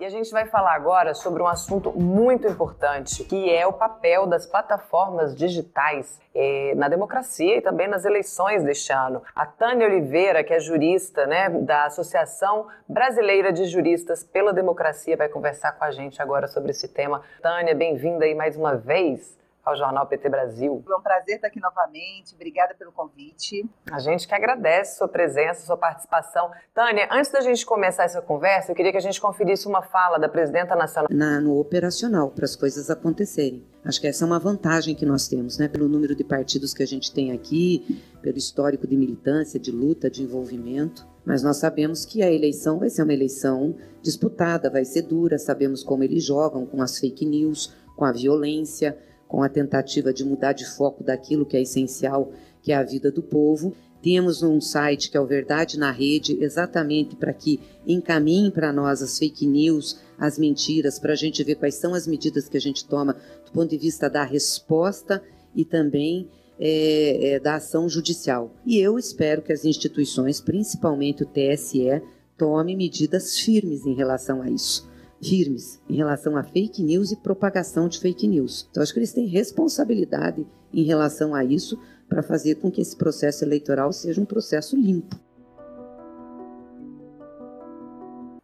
E a gente vai falar agora sobre um assunto muito importante, que é o papel das plataformas digitais eh, na democracia e também nas eleições deste ano. A Tânia Oliveira, que é jurista né, da Associação Brasileira de Juristas pela Democracia, vai conversar com a gente agora sobre esse tema. Tânia, bem-vinda aí mais uma vez ao Jornal PT Brasil. É um prazer estar aqui novamente. Obrigada pelo convite. A gente que agradece sua presença, sua participação. Tânia, antes da gente começar essa conversa, eu queria que a gente conferisse uma fala da presidenta nacional. Na, no operacional, para as coisas acontecerem. Acho que essa é uma vantagem que nós temos, né? Pelo número de partidos que a gente tem aqui, pelo histórico de militância, de luta, de envolvimento. Mas nós sabemos que a eleição vai ser uma eleição disputada, vai ser dura, sabemos como eles jogam com as fake news, com a violência com a tentativa de mudar de foco daquilo que é essencial, que é a vida do povo. Temos um site que é o Verdade na Rede, exatamente para que encaminhe para nós as fake news, as mentiras, para a gente ver quais são as medidas que a gente toma do ponto de vista da resposta e também é, é, da ação judicial. E eu espero que as instituições, principalmente o TSE, tome medidas firmes em relação a isso firmes em relação a fake news e propagação de fake news. Então, acho que eles têm responsabilidade em relação a isso para fazer com que esse processo eleitoral seja um processo limpo.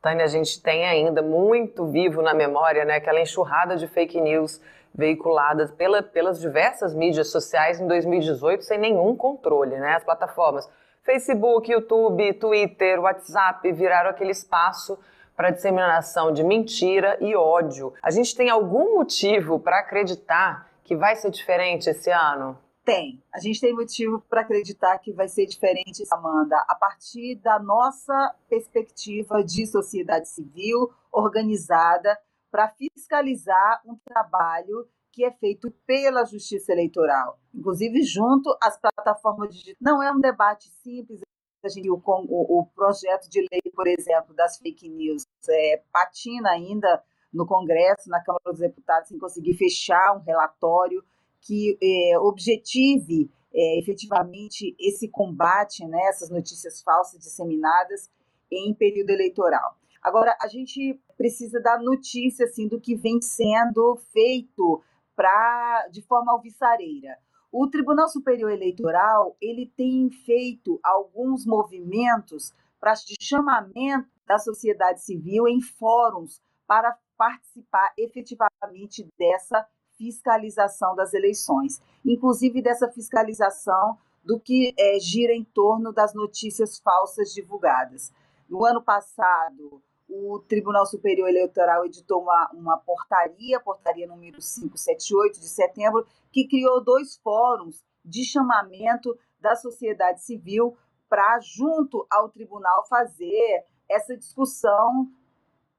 Tânia, a gente tem ainda muito vivo na memória né, aquela enxurrada de fake news veiculadas pela, pelas diversas mídias sociais em 2018 sem nenhum controle. Né? As plataformas Facebook, YouTube, Twitter, WhatsApp viraram aquele espaço para disseminação de mentira e ódio. A gente tem algum motivo para acreditar que vai ser diferente esse ano? Tem. A gente tem motivo para acreditar que vai ser diferente, Amanda, a partir da nossa perspectiva de sociedade civil organizada para fiscalizar um trabalho que é feito pela Justiça Eleitoral, inclusive junto às plataformas digitais. Não é um debate simples, a gente com o, projeto de lei, por exemplo, das fake news, é, patina ainda no Congresso, na Câmara dos Deputados, sem conseguir fechar um relatório que é, objetive é, efetivamente esse combate, né, essas notícias falsas disseminadas em período eleitoral. Agora, a gente precisa dar notícia assim, do que vem sendo feito pra, de forma alvissareira. O Tribunal Superior Eleitoral ele tem feito alguns movimentos para chamamento da sociedade civil em fóruns para participar efetivamente dessa fiscalização das eleições, inclusive dessa fiscalização do que é, gira em torno das notícias falsas divulgadas. No ano passado, o Tribunal Superior Eleitoral editou uma, uma portaria, portaria número 578 de setembro, que criou dois fóruns de chamamento da sociedade civil para, junto ao tribunal, fazer essa discussão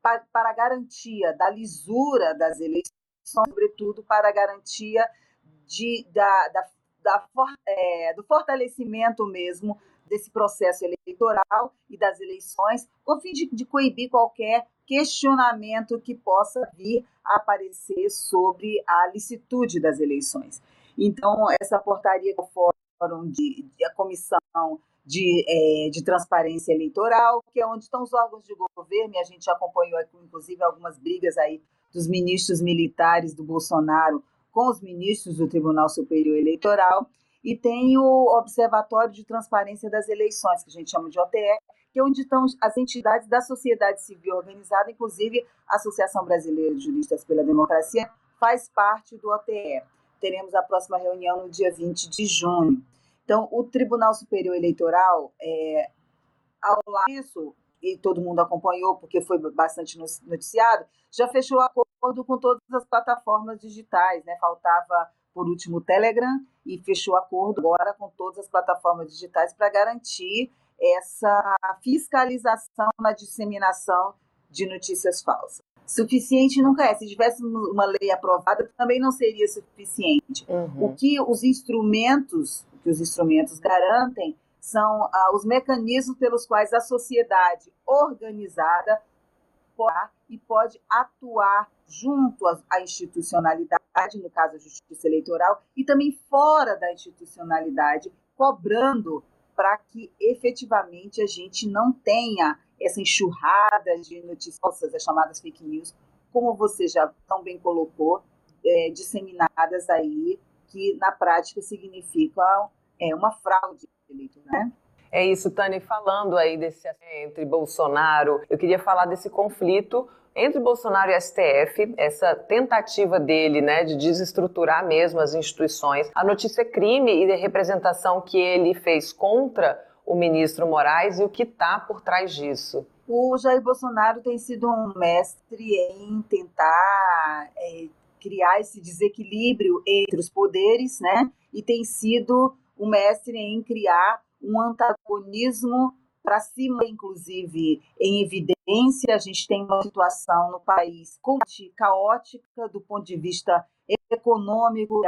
para, para a garantia da lisura das eleições, sobretudo para a garantia de, da, da, da é, do fortalecimento mesmo desse processo eleitoral e das eleições, com fim de, de coibir qualquer questionamento que possa vir a aparecer sobre a licitude das eleições. Então, essa portaria do Fórum de, de a Comissão de, é, de Transparência Eleitoral, que é onde estão os órgãos de governo, e a gente acompanhou, inclusive, algumas brigas aí dos ministros militares do Bolsonaro com os ministros do Tribunal Superior Eleitoral, e tem o Observatório de Transparência das Eleições, que a gente chama de OTE, que é onde estão as entidades da sociedade civil organizada, inclusive a Associação Brasileira de Juristas pela Democracia, faz parte do OTE. Teremos a próxima reunião no dia 20 de junho. Então, o Tribunal Superior Eleitoral, é, ao lado disso, e todo mundo acompanhou porque foi bastante noticiado, já fechou acordo com todas as plataformas digitais, né? Faltava por último o Telegram e fechou acordo agora com todas as plataformas digitais para garantir essa fiscalização na disseminação de notícias falsas. Suficiente nunca é. Se tivesse uma lei aprovada, também não seria suficiente. Uhum. O que os instrumentos, que os instrumentos garantem, são ah, os mecanismos pelos quais a sociedade organizada pode, e pode atuar junto à institucionalidade, no caso a justiça eleitoral, e também fora da institucionalidade, cobrando para que efetivamente a gente não tenha essa enxurrada de notícias, as chamadas fake news, como você já tão bem colocou, é, disseminadas aí, que na prática significam é, uma fraude eleitoral, né? É isso, Tânia. Falando aí desse entre Bolsonaro, eu queria falar desse conflito entre Bolsonaro e STF, essa tentativa dele, né, de desestruturar mesmo as instituições. A notícia é crime e a representação que ele fez contra o ministro Moraes e o que está por trás disso. O Jair Bolsonaro tem sido um mestre em tentar é, criar esse desequilíbrio entre os poderes, né? E tem sido um mestre em criar um antagonismo para cima, inclusive, em evidência. A gente tem uma situação no país caótica do ponto de vista econômico,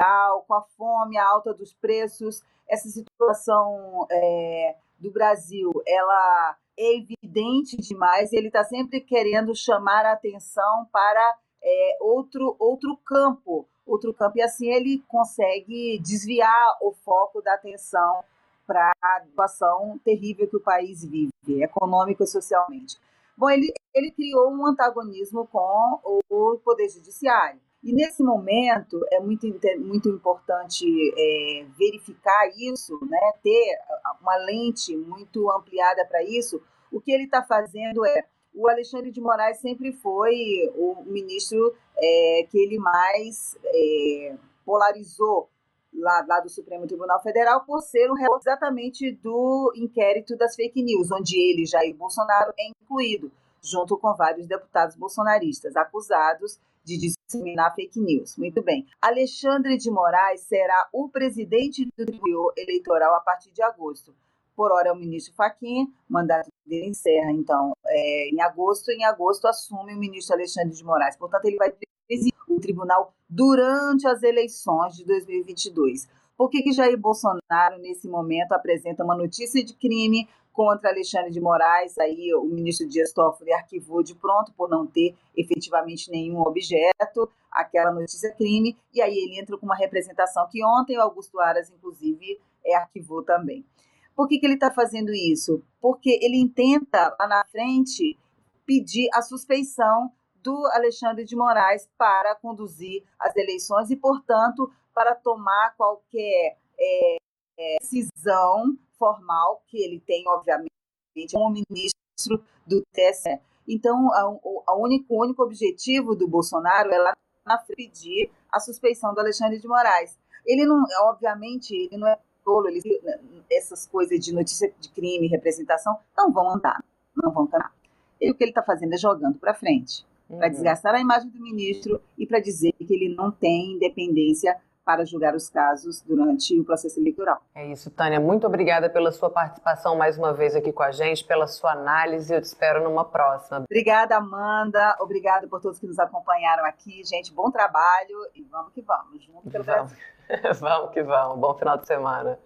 com a fome, a alta dos preços. Essa situação é, do Brasil, ela é evidente demais. Ele está sempre querendo chamar a atenção para é, outro, outro campo, outro campo, e assim ele consegue desviar o foco da atenção para a situação terrível que o país vive, econômico e socialmente. Bom, ele, ele criou um antagonismo com o Poder Judiciário. E nesse momento é muito, muito importante é, verificar isso, né, ter uma lente muito ampliada para isso. O que ele está fazendo é o Alexandre de Moraes sempre foi o ministro é, que ele mais é, polarizou lá, lá, do Supremo Tribunal Federal por ser um réu exatamente do inquérito das fake news, onde ele, Jair Bolsonaro, é incluído, junto com vários deputados bolsonaristas acusados de disseminar fake news. Muito bem. Alexandre de Moraes será o presidente do Tribunal Eleitoral a partir de agosto por hora é o ministro Fachin, o mandato dele encerra, então, é, em agosto, em agosto assume o ministro Alexandre de Moraes. Portanto, ele vai presidir o tribunal durante as eleições de 2022. Por que, que Jair Bolsonaro, nesse momento, apresenta uma notícia de crime contra Alexandre de Moraes? Aí o ministro Dias Toffoli arquivou de pronto por não ter efetivamente nenhum objeto, aquela notícia crime, e aí ele entra com uma representação que ontem o Augusto Aras, inclusive, é, arquivou também. Por que, que ele está fazendo isso? Porque ele intenta, lá na frente, pedir a suspeição do Alexandre de Moraes para conduzir as eleições e, portanto, para tomar qualquer é, é, decisão formal que ele tem, obviamente, como ministro do TSE. Então, a único, o único objetivo do Bolsonaro é lá na frente pedir a suspeição do Alexandre de Moraes. Ele não, obviamente, ele não é tolo, ele, essas coisas de notícia de crime, representação, não vão andar, não vão caminhar. E o que ele está fazendo é jogando para frente, uhum. para desgastar a imagem do ministro e para dizer que ele não tem independência para julgar os casos durante o processo eleitoral. É isso, Tânia. Muito obrigada pela sua participação mais uma vez aqui com a gente, pela sua análise. Eu te espero numa próxima. Obrigada, Amanda. Obrigada por todos que nos acompanharam aqui. Gente, bom trabalho e vamos que vamos. Junto pelo vamos. Brasil. vamos que vamos. Bom final de semana.